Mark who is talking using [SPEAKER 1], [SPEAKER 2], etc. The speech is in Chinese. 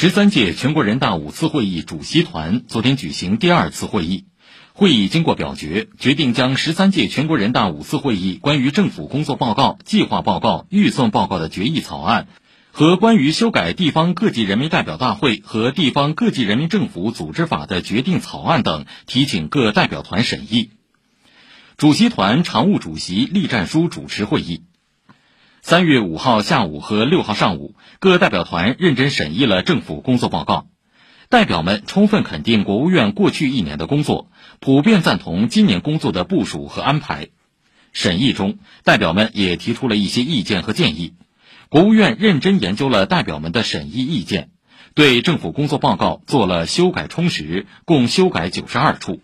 [SPEAKER 1] 十三届全国人大五次会议主席团昨天举行第二次会议，会议经过表决，决定将十三届全国人大五次会议关于政府工作报告、计划报告、预算报告的决议草案和关于修改地方各级人民代表大会和地方各级人民政府组织法的决定草案等提请各代表团审议。主席团常务主席栗战书主持会议。三月五号下午和六号上午，各代表团认真审议了政府工作报告。代表们充分肯定国务院过去一年的工作，普遍赞同今年工作的部署和安排。审议中，代表们也提出了一些意见和建议。国务院认真研究了代表们的审议意见，对政府工作报告做了修改充实，共修改九十二处。